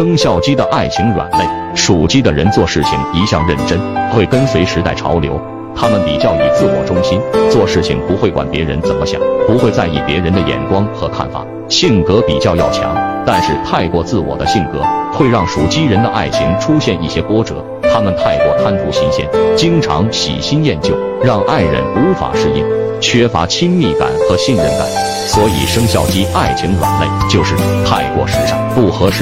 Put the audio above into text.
生肖鸡的爱情软肋属鸡的人做事情一向认真会跟随时代潮流他们比较以自我中心做事情不会管别人怎么想不会在意别人的眼光和看法性格比较要强但是太过自我的性格会让属鸡人的爱情出现一些波折他们太过贪图新鲜经常喜新厌旧让爱人无法适应缺乏亲密感和信任感所以生肖鸡爱情软肋就是太过时尚不合适